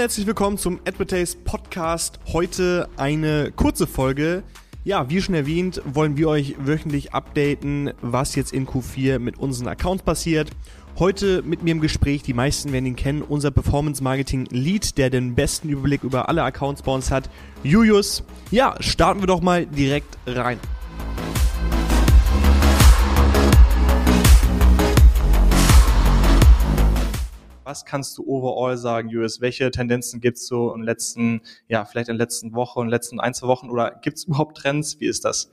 herzlich willkommen zum Advertise Podcast. Heute eine kurze Folge. Ja, wie schon erwähnt, wollen wir euch wöchentlich updaten, was jetzt in Q4 mit unseren Accounts passiert. Heute mit mir im Gespräch, die meisten werden ihn kennen, unser Performance Marketing Lead, der den besten Überblick über alle Accounts bei uns hat, Julius. Ja, starten wir doch mal direkt rein. Was kannst du overall sagen, Julius? Welche Tendenzen gibt es so in den letzten, ja, vielleicht in den letzten Wochen, in den letzten ein, zwei Wochen oder gibt es überhaupt Trends? Wie ist das?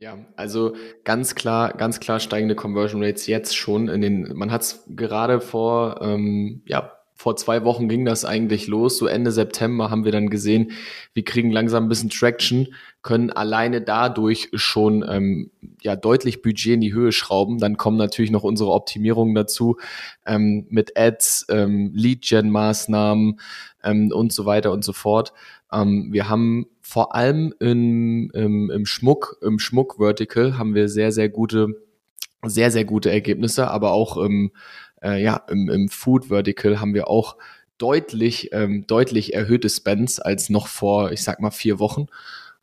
Ja, also ganz klar, ganz klar steigende Conversion Rates jetzt schon in den, man hat es gerade vor, ähm, ja, vor zwei Wochen ging das eigentlich los. So Ende September haben wir dann gesehen, wir kriegen langsam ein bisschen Traction, können alleine dadurch schon ähm, ja deutlich Budget in die Höhe schrauben. Dann kommen natürlich noch unsere Optimierungen dazu ähm, mit Ads, ähm, Lead-Gen-Maßnahmen ähm, und so weiter und so fort. Ähm, wir haben vor allem in, im, im Schmuck, im Schmuck-Vertical haben wir sehr, sehr gute, sehr, sehr gute Ergebnisse, aber auch im äh, ja, im, im Food Vertical haben wir auch deutlich, ähm, deutlich erhöhte Spends als noch vor, ich sag mal, vier Wochen.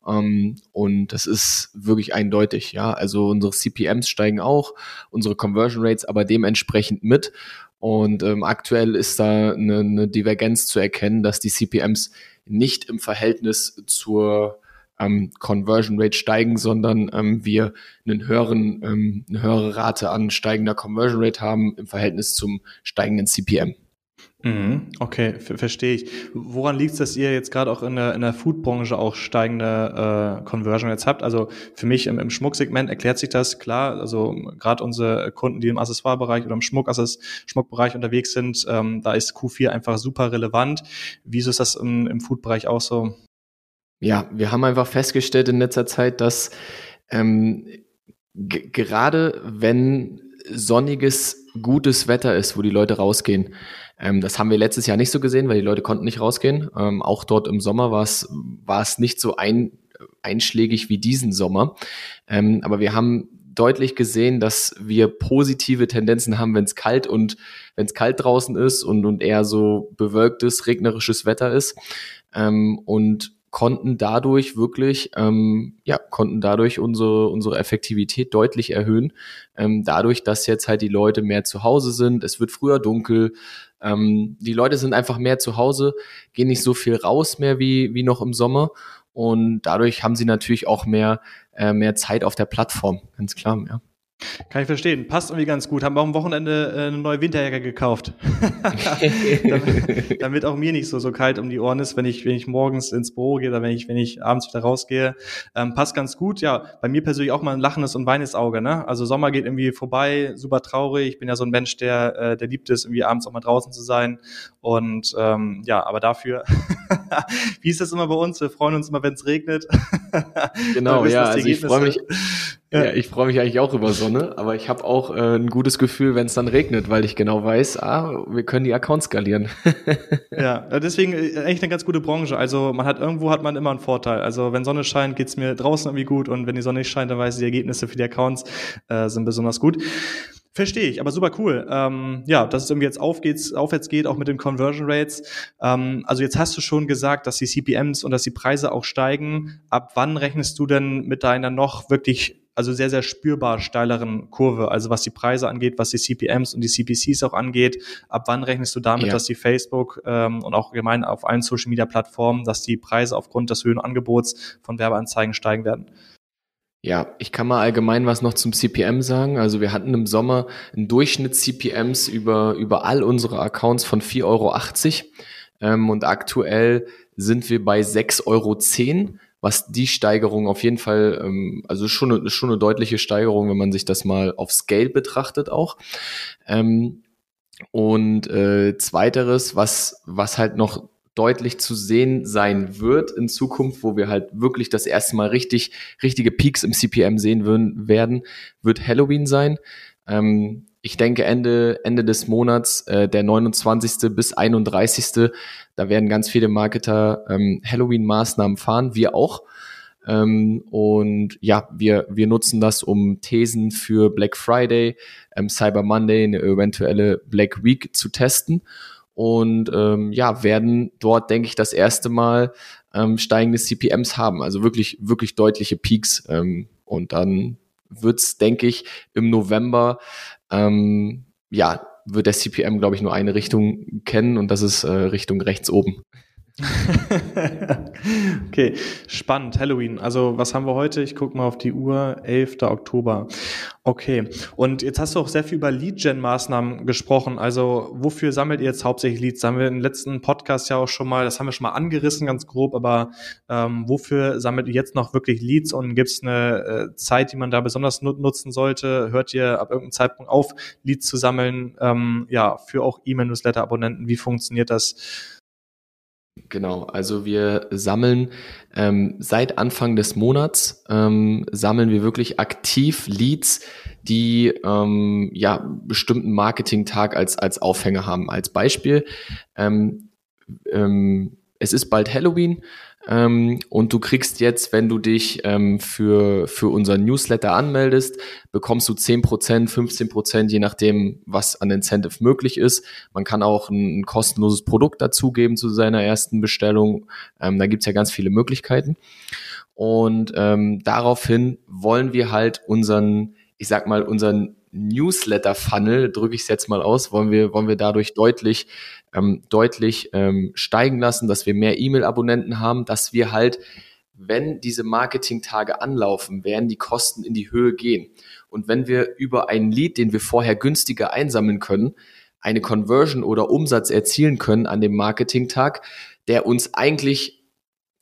Um, ähm, und das ist wirklich eindeutig, ja. Also unsere CPMs steigen auch, unsere Conversion Rates aber dementsprechend mit. Und ähm, aktuell ist da eine, eine Divergenz zu erkennen, dass die CPMs nicht im Verhältnis zur ähm, Conversion Rate steigen, sondern ähm, wir einen höheren, ähm, eine höhere Rate an steigender Conversion Rate haben im Verhältnis zum steigenden CPM. Mhm, okay, verstehe ich. Woran liegt es, dass ihr jetzt gerade auch in der, in der Foodbranche auch steigende äh, Conversion Rates habt? Also für mich im, im Schmucksegment erklärt sich das klar. Also gerade unsere Kunden, die im Accessoirebereich oder im Schmuck, Schmuckbereich unterwegs sind, ähm, da ist Q4 einfach super relevant. Wieso ist das im, im Foodbereich auch so? Ja, wir haben einfach festgestellt in letzter Zeit, dass ähm, gerade wenn sonniges, gutes Wetter ist, wo die Leute rausgehen, ähm, das haben wir letztes Jahr nicht so gesehen, weil die Leute konnten nicht rausgehen. Ähm, auch dort im Sommer war es war es nicht so ein, einschlägig wie diesen Sommer. Ähm, aber wir haben deutlich gesehen, dass wir positive Tendenzen haben, wenn es kalt und wenn es kalt draußen ist und, und eher so bewölktes, regnerisches Wetter ist. Ähm, und konnten dadurch wirklich, ähm, ja, konnten dadurch unsere, unsere Effektivität deutlich erhöhen. Ähm, dadurch, dass jetzt halt die Leute mehr zu Hause sind, es wird früher dunkel, ähm, die Leute sind einfach mehr zu Hause, gehen nicht so viel raus mehr wie, wie noch im Sommer. Und dadurch haben sie natürlich auch mehr, äh, mehr Zeit auf der Plattform, ganz klar, ja. Kann ich verstehen. Passt irgendwie ganz gut. Haben wir auch am Wochenende äh, eine neue Winterjacke gekauft. damit, damit, auch mir nicht so, so kalt um die Ohren ist, wenn ich, wenn ich morgens ins Büro gehe oder wenn ich, wenn ich abends wieder rausgehe. Ähm, passt ganz gut. Ja, bei mir persönlich auch mal ein lachendes und weines Auge. Ne? Also Sommer geht irgendwie vorbei, super traurig. Ich bin ja so ein Mensch, der, äh, der liebt es, irgendwie abends auch mal draußen zu sein. Und ähm, ja, aber dafür, wie ist das immer bei uns? Wir freuen uns immer, wenn es regnet. genau, ja, also ich freue mich. Ja, ich freue mich eigentlich auch über Sonne, aber ich habe auch äh, ein gutes Gefühl, wenn es dann regnet, weil ich genau weiß, ah, wir können die Accounts skalieren. ja, deswegen äh, eigentlich eine ganz gute Branche. Also man hat irgendwo hat man immer einen Vorteil. Also wenn Sonne scheint, geht's mir draußen irgendwie gut und wenn die Sonne nicht scheint, dann weiß ich, die Ergebnisse für die Accounts äh, sind besonders gut. Verstehe ich, aber super cool. Ähm, ja, dass es irgendwie jetzt aufgeht, aufwärts geht, auch mit den Conversion Rates. Ähm, also jetzt hast du schon gesagt, dass die CPMs und dass die Preise auch steigen. Ab wann rechnest du denn mit deiner noch wirklich also sehr, sehr spürbar steileren Kurve, also was die Preise angeht, was die CPMs und die CPCs auch angeht. Ab wann rechnest du damit, ja. dass die Facebook ähm, und auch gemein auf allen Social Media Plattformen, dass die Preise aufgrund des höheren Angebots von Werbeanzeigen steigen werden? Ja, ich kann mal allgemein was noch zum CPM sagen. Also wir hatten im Sommer einen Durchschnitt CPMs über, über all unsere Accounts von 4,80 Euro. Ähm, und aktuell sind wir bei 6,10 Euro was die Steigerung auf jeden Fall, ähm, also schon eine, schon eine deutliche Steigerung, wenn man sich das mal auf Scale betrachtet auch. Ähm, und äh, zweiteres, was, was halt noch deutlich zu sehen sein wird in Zukunft, wo wir halt wirklich das erste Mal richtig, richtige Peaks im CPM sehen würden, werden, wird Halloween sein. Ähm, ich denke Ende, Ende des Monats, äh, der 29. bis 31. Da werden ganz viele Marketer ähm, Halloween-Maßnahmen fahren, wir auch. Ähm, und ja, wir, wir nutzen das, um Thesen für Black Friday, ähm, Cyber Monday, eine eventuelle Black Week zu testen. und ähm, ja, werden dort, denke ich, das erste Mal ähm, steigende CPMs haben. Also wirklich, wirklich deutliche Peaks. Ähm, und dann wird's, denke ich, im November ähm, ja, wird der CPM, glaube ich, nur eine Richtung kennen und das ist äh, Richtung rechts oben. okay, spannend. Halloween. Also was haben wir heute? Ich gucke mal auf die Uhr. 11. Oktober. Okay. Und jetzt hast du auch sehr viel über Lead-Gen-Maßnahmen gesprochen. Also wofür sammelt ihr jetzt hauptsächlich Leads? Da haben wir im letzten Podcast ja auch schon mal, das haben wir schon mal angerissen, ganz grob, aber ähm, wofür sammelt ihr jetzt noch wirklich Leads und gibt es eine äh, Zeit, die man da besonders nut nutzen sollte? Hört ihr ab irgendeinem Zeitpunkt auf, Leads zu sammeln? Ähm, ja, für auch E-Mail-Newsletter-Abonnenten. Wie funktioniert das? Genau, also wir sammeln ähm, seit Anfang des Monats ähm, sammeln wir wirklich aktiv Leads, die ähm, ja bestimmten Marketingtag als als Aufhänger haben. Als Beispiel, ähm, ähm, es ist bald Halloween. Ähm, und du kriegst jetzt, wenn du dich ähm, für, für unseren Newsletter anmeldest, bekommst du 10%, 15%, je nachdem, was an Incentive möglich ist. Man kann auch ein, ein kostenloses Produkt dazugeben zu seiner ersten Bestellung. Ähm, da gibt's ja ganz viele Möglichkeiten. Und ähm, daraufhin wollen wir halt unseren, ich sag mal, unseren Newsletter-Funnel, drücke ich es jetzt mal aus, wollen wir, wollen wir dadurch deutlich, ähm, deutlich ähm, steigen lassen, dass wir mehr E-Mail-Abonnenten haben, dass wir halt, wenn diese Marketing-Tage anlaufen, werden die Kosten in die Höhe gehen. Und wenn wir über einen Lead, den wir vorher günstiger einsammeln können, eine Conversion oder Umsatz erzielen können an dem Marketing-Tag, der uns eigentlich,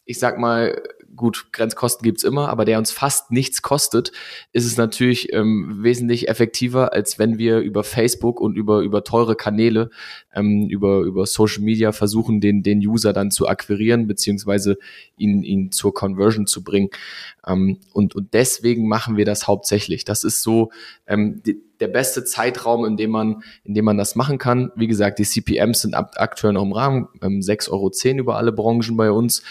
ich sag mal, gut, Grenzkosten gibt's immer, aber der uns fast nichts kostet, ist es natürlich ähm, wesentlich effektiver, als wenn wir über Facebook und über, über teure Kanäle, ähm, über, über Social Media versuchen, den, den User dann zu akquirieren, beziehungsweise ihn, ihn zur Conversion zu bringen. Ähm, und, und deswegen machen wir das hauptsächlich. Das ist so ähm, die, der beste Zeitraum, in dem man, in dem man das machen kann. Wie gesagt, die CPMs sind aktuell noch im Rahmen, ähm, 6,10 Euro über alle Branchen bei uns.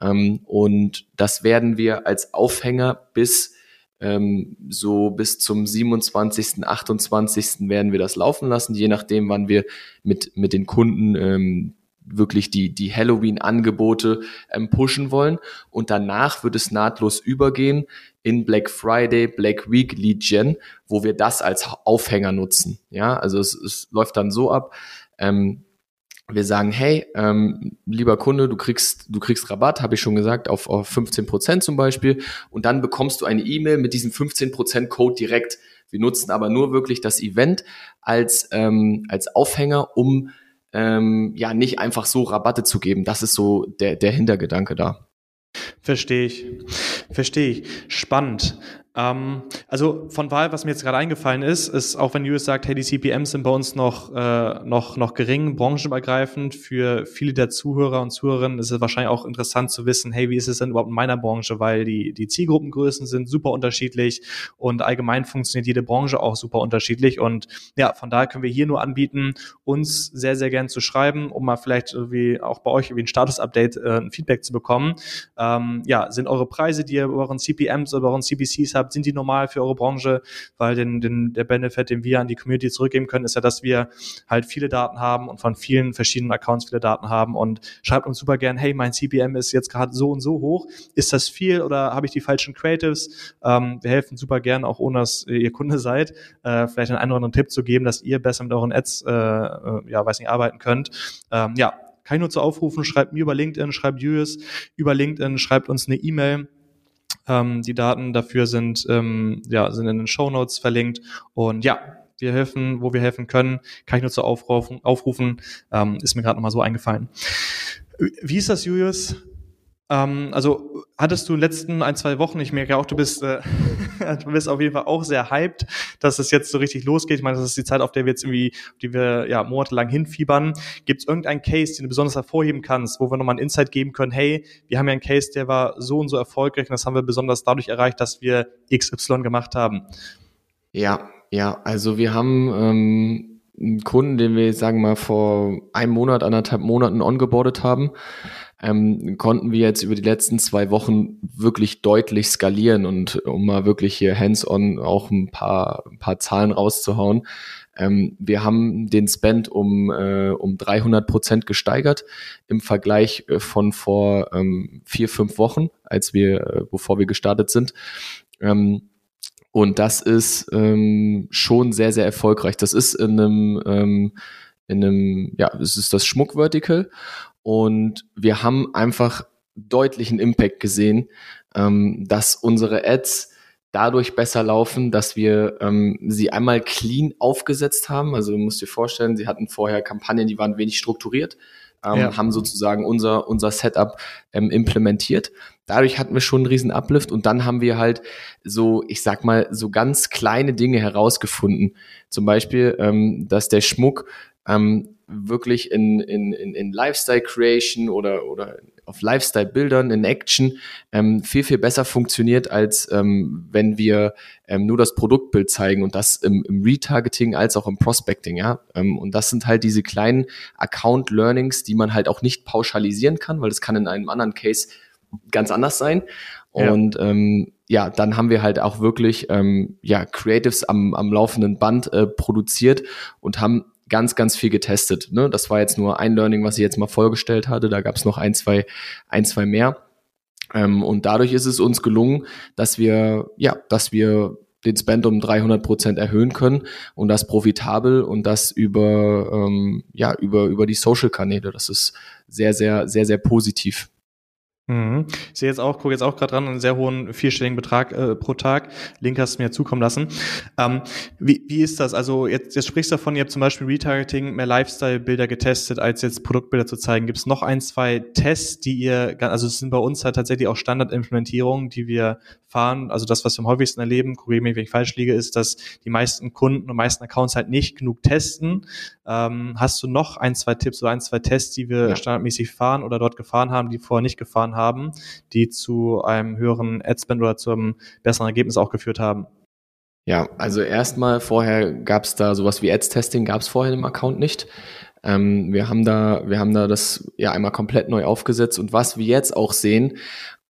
Ähm, und das werden wir als Aufhänger bis ähm, so bis zum 27., 28. werden wir das laufen lassen, je nachdem, wann wir mit, mit den Kunden ähm, wirklich die, die Halloween-Angebote ähm, pushen wollen. Und danach wird es nahtlos übergehen in Black Friday, Black Week, Lead Gen, wo wir das als Aufhänger nutzen. Ja, also es, es läuft dann so ab. Ähm, wir sagen, hey, ähm, lieber Kunde, du kriegst, du kriegst Rabatt, habe ich schon gesagt, auf, auf 15 Prozent zum Beispiel. Und dann bekommst du eine E-Mail mit diesem 15 Prozent Code direkt. Wir nutzen aber nur wirklich das Event als, ähm, als Aufhänger, um ähm, ja nicht einfach so Rabatte zu geben. Das ist so der, der Hintergedanke da. Verstehe ich. Verstehe ich. Spannend. Ähm, also von Wahl, was mir jetzt gerade eingefallen ist, ist, auch wenn US sagt, hey, die CPMs sind bei uns noch, äh, noch, noch gering, branchenübergreifend, für viele der Zuhörer und Zuhörerinnen ist es wahrscheinlich auch interessant zu wissen, hey, wie ist es denn überhaupt in meiner Branche, weil die, die Zielgruppengrößen sind super unterschiedlich und allgemein funktioniert jede Branche auch super unterschiedlich und ja, von daher können wir hier nur anbieten, uns sehr, sehr gern zu schreiben, um mal vielleicht wie auch bei euch wie ein Status-Update, äh, ein Feedback zu bekommen. Ähm, ja, sind eure Preise, die ihr bei euren CPMs oder bei euren CPCs habt, sind die normal für eure Branche? Weil den, den, der Benefit, den wir an die Community zurückgeben können, ist ja, dass wir halt viele Daten haben und von vielen verschiedenen Accounts viele Daten haben und schreibt uns super gern, hey, mein CPM ist jetzt gerade so und so hoch. Ist das viel oder habe ich die falschen Creatives? Ähm, wir helfen super gern, auch ohne dass ihr Kunde seid, äh, vielleicht einen oder anderen Tipp zu geben, dass ihr besser mit euren Ads, äh, äh, ja, weiß nicht, arbeiten könnt. Ähm, ja, kann ich nur zu aufrufen, schreibt mir über LinkedIn, schreibt Julius über LinkedIn, schreibt uns eine E-Mail. Ähm, die Daten dafür sind, ähm, ja, sind in den Show Notes verlinkt. Und ja, wir helfen, wo wir helfen können, kann ich nur zu aufrufen. aufrufen ähm, ist mir gerade nochmal so eingefallen. Wie ist das, Julius? Ähm, also hattest du in den letzten ein, zwei Wochen, ich merke auch, du bist, äh, du bist auf jeden Fall auch sehr hyped, dass es jetzt so richtig losgeht. Ich meine, das ist die Zeit, auf der wir jetzt irgendwie, die wir ja monatelang hinfiebern. Gibt es irgendeinen Case, den du besonders hervorheben kannst, wo wir nochmal ein Insight geben können, hey, wir haben ja einen Case, der war so und so erfolgreich und das haben wir besonders dadurch erreicht, dass wir XY gemacht haben? Ja, ja, also wir haben ähm, einen Kunden, den wir, sagen wir mal, vor einem Monat, anderthalb Monaten ongeboardet haben ähm, konnten wir jetzt über die letzten zwei Wochen wirklich deutlich skalieren und um mal wirklich hier hands-on auch ein paar, ein paar Zahlen rauszuhauen. Ähm, wir haben den Spend um, äh, um 300 Prozent gesteigert im Vergleich äh, von vor ähm, vier, fünf Wochen, als wir, äh, bevor wir gestartet sind. Ähm, und das ist ähm, schon sehr, sehr erfolgreich. Das ist in einem, ähm, in einem, ja, es ist das Schmuckvertical. Und wir haben einfach deutlichen Impact gesehen, ähm, dass unsere Ads dadurch besser laufen, dass wir ähm, sie einmal clean aufgesetzt haben. Also du musst dir vorstellen, sie hatten vorher Kampagnen, die waren wenig strukturiert, ähm, ja. haben sozusagen unser, unser Setup ähm, implementiert. Dadurch hatten wir schon einen riesen Uplift und dann haben wir halt so, ich sag mal, so ganz kleine Dinge herausgefunden. Zum Beispiel, ähm, dass der Schmuck ähm, wirklich in, in, in, in Lifestyle Creation oder, oder auf Lifestyle-Bildern in Action ähm, viel, viel besser funktioniert, als ähm, wenn wir ähm, nur das Produktbild zeigen und das im, im Retargeting als auch im Prospecting, ja. Ähm, und das sind halt diese kleinen Account-Learnings, die man halt auch nicht pauschalisieren kann, weil das kann in einem anderen Case ganz anders sein. Und ja. ähm, ja, dann haben wir halt auch wirklich ähm, ja Creatives am, am laufenden Band äh, produziert und haben ganz, ganz viel getestet. Ne? Das war jetzt nur ein Learning, was ich jetzt mal vorgestellt hatte. Da gab es noch ein, zwei, ein, zwei mehr. Ähm, und dadurch ist es uns gelungen, dass wir, ja, dass wir den Spend um 300 Prozent erhöhen können und das profitabel und das über, ähm, ja, über, über die Social-Kanäle. Das ist sehr, sehr, sehr, sehr positiv. Mhm. Ich sehe jetzt auch, gucke jetzt auch gerade dran, einen sehr hohen vierstelligen Betrag äh, pro Tag. Link hast du mir zukommen lassen. Ähm, wie, wie ist das? Also jetzt, jetzt sprichst du davon, ihr habt zum Beispiel Retargeting, mehr Lifestyle-Bilder getestet, als jetzt Produktbilder zu zeigen. Gibt es noch ein, zwei Tests, die ihr, also es sind bei uns halt tatsächlich auch Standardimplementierungen, die wir fahren. Also das, was wir am häufigsten erleben, korrigiere mich, wenn ich falsch liege, ist, dass die meisten Kunden und meisten Accounts halt nicht genug testen. Ähm, hast du noch ein, zwei Tipps oder ein, zwei Tests, die wir ja. standardmäßig fahren oder dort gefahren haben, die vorher nicht gefahren haben, die zu einem höheren Adspend oder zu einem besseren Ergebnis auch geführt haben? Ja, also erstmal vorher gab es da sowas wie Ads-Testing, gab es vorher im Account nicht. Ähm, wir haben da, wir haben da das ja einmal komplett neu aufgesetzt und was wir jetzt auch sehen,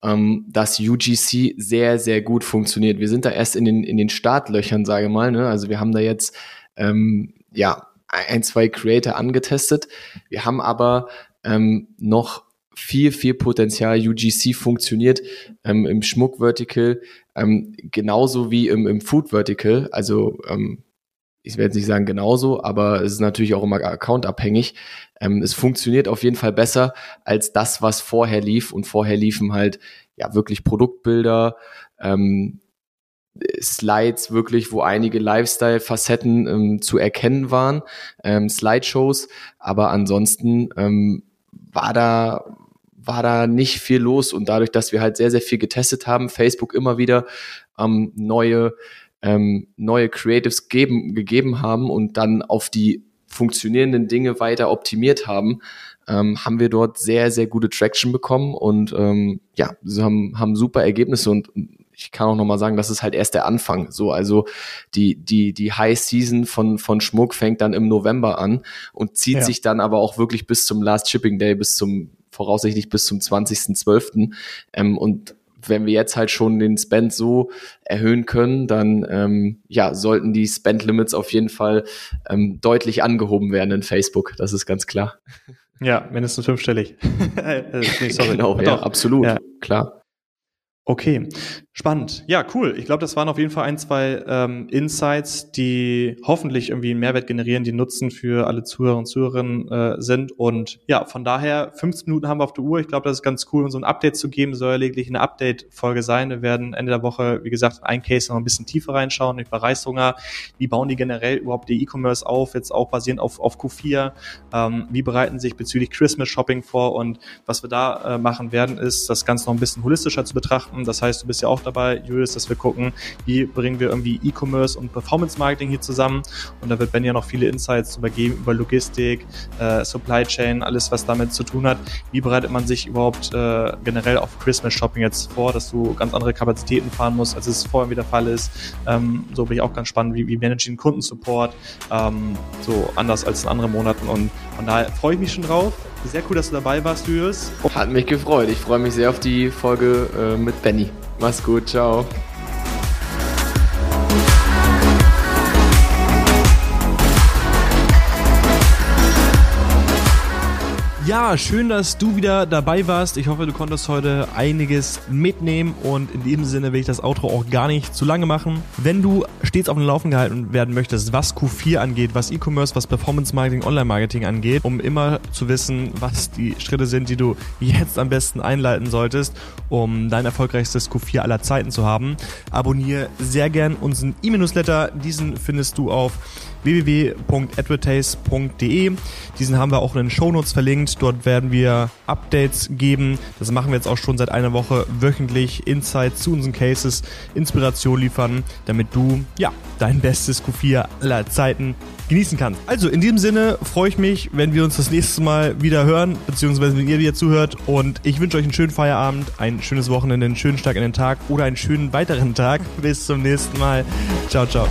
ähm, dass UGC sehr, sehr gut funktioniert. Wir sind da erst in den, in den Startlöchern, sage mal. Ne? Also wir haben da jetzt ähm, ja ein, zwei Creator angetestet. Wir haben aber ähm, noch viel, viel Potenzial. UGC funktioniert ähm, im Schmuck-Vertical ähm, genauso wie im, im Food-Vertical. Also ähm, ich werde nicht sagen genauso, aber es ist natürlich auch immer accountabhängig. Ähm, es funktioniert auf jeden Fall besser als das, was vorher lief. Und vorher liefen halt ja wirklich Produktbilder, ähm, Slides wirklich, wo einige Lifestyle-Facetten ähm, zu erkennen waren, ähm, Slideshows, aber ansonsten ähm, war da war da nicht viel los und dadurch, dass wir halt sehr, sehr viel getestet haben, Facebook immer wieder ähm, neue, ähm, neue Creatives geben, gegeben haben und dann auf die funktionierenden Dinge weiter optimiert haben, ähm, haben wir dort sehr, sehr gute Traction bekommen und ähm, ja, sie haben, haben super Ergebnisse und ich kann auch nochmal sagen, das ist halt erst der Anfang. So, also die, die, die High Season von, von Schmuck fängt dann im November an und zieht ja. sich dann aber auch wirklich bis zum Last Shipping Day, bis zum, voraussichtlich bis zum 20.12. Ähm, und wenn wir jetzt halt schon den Spend so erhöhen können, dann ähm, ja, sollten die Spend Limits auf jeden Fall ähm, deutlich angehoben werden in Facebook. Das ist ganz klar. Ja, mindestens fünfstellig. äh, nee, sorry. Genau, ja, absolut, ja. klar. Okay, spannend. Ja, cool. Ich glaube, das waren auf jeden Fall ein, zwei ähm, Insights, die hoffentlich irgendwie einen Mehrwert generieren, die Nutzen für alle Zuhörer und Zuhörerinnen äh, sind. Und ja, von daher, 15 Minuten haben wir auf der Uhr. Ich glaube, das ist ganz cool, um so ein Update zu geben. Soll ja lediglich eine Update-Folge sein. Wir werden Ende der Woche, wie gesagt, ein Case noch ein bisschen tiefer reinschauen über Reishunger. Wie bauen die generell überhaupt die E-Commerce auf, jetzt auch basierend auf, auf Q4? Ähm, wie bereiten sich bezüglich Christmas Shopping vor? Und was wir da äh, machen werden, ist, das Ganze noch ein bisschen holistischer zu betrachten. Das heißt, du bist ja auch dabei, Julius, dass wir gucken, wie bringen wir irgendwie E-Commerce und Performance-Marketing hier zusammen. Und da wird Ben ja noch viele Insights übergeben über Logistik, äh, Supply Chain, alles, was damit zu tun hat. Wie bereitet man sich überhaupt äh, generell auf Christmas Shopping jetzt vor, dass du ganz andere Kapazitäten fahren musst, als es vorher wieder der Fall ist. Ähm, so bin ich auch ganz spannend, wie, wie ich Kundensupport, ähm, so anders als in anderen Monaten. Und von daher freue ich mich schon drauf Sehr cool, dass du dabei warst, Julius. Hat mich gefreut. Ich freue mich sehr auf die Folge äh, mit Benny. Mach's gut, ciao. Ja, schön, dass du wieder dabei warst. Ich hoffe, du konntest heute einiges mitnehmen und in diesem Sinne will ich das Outro auch gar nicht zu lange machen. Wenn du stets auf dem Laufen gehalten werden möchtest, was Q4 angeht, was E-Commerce, was Performance Marketing, Online Marketing angeht, um immer zu wissen, was die Schritte sind, die du jetzt am besten einleiten solltest, um dein erfolgreichstes Q4 aller Zeiten zu haben, abonniere sehr gern unseren E-Newsletter. Diesen findest du auf www.advertise.de. Diesen haben wir auch in den Shownotes verlinkt. Dort werden wir Updates geben. Das machen wir jetzt auch schon seit einer Woche wöchentlich. Insights zu unseren Cases, Inspiration liefern, damit du ja dein bestes Q4 aller Zeiten genießen kannst. Also in diesem Sinne freue ich mich, wenn wir uns das nächste Mal wieder hören, beziehungsweise wenn ihr wieder zuhört. Und ich wünsche euch einen schönen Feierabend, ein schönes Wochenende, einen schönen Start in den Tag oder einen schönen weiteren Tag. Bis zum nächsten Mal. Ciao, ciao.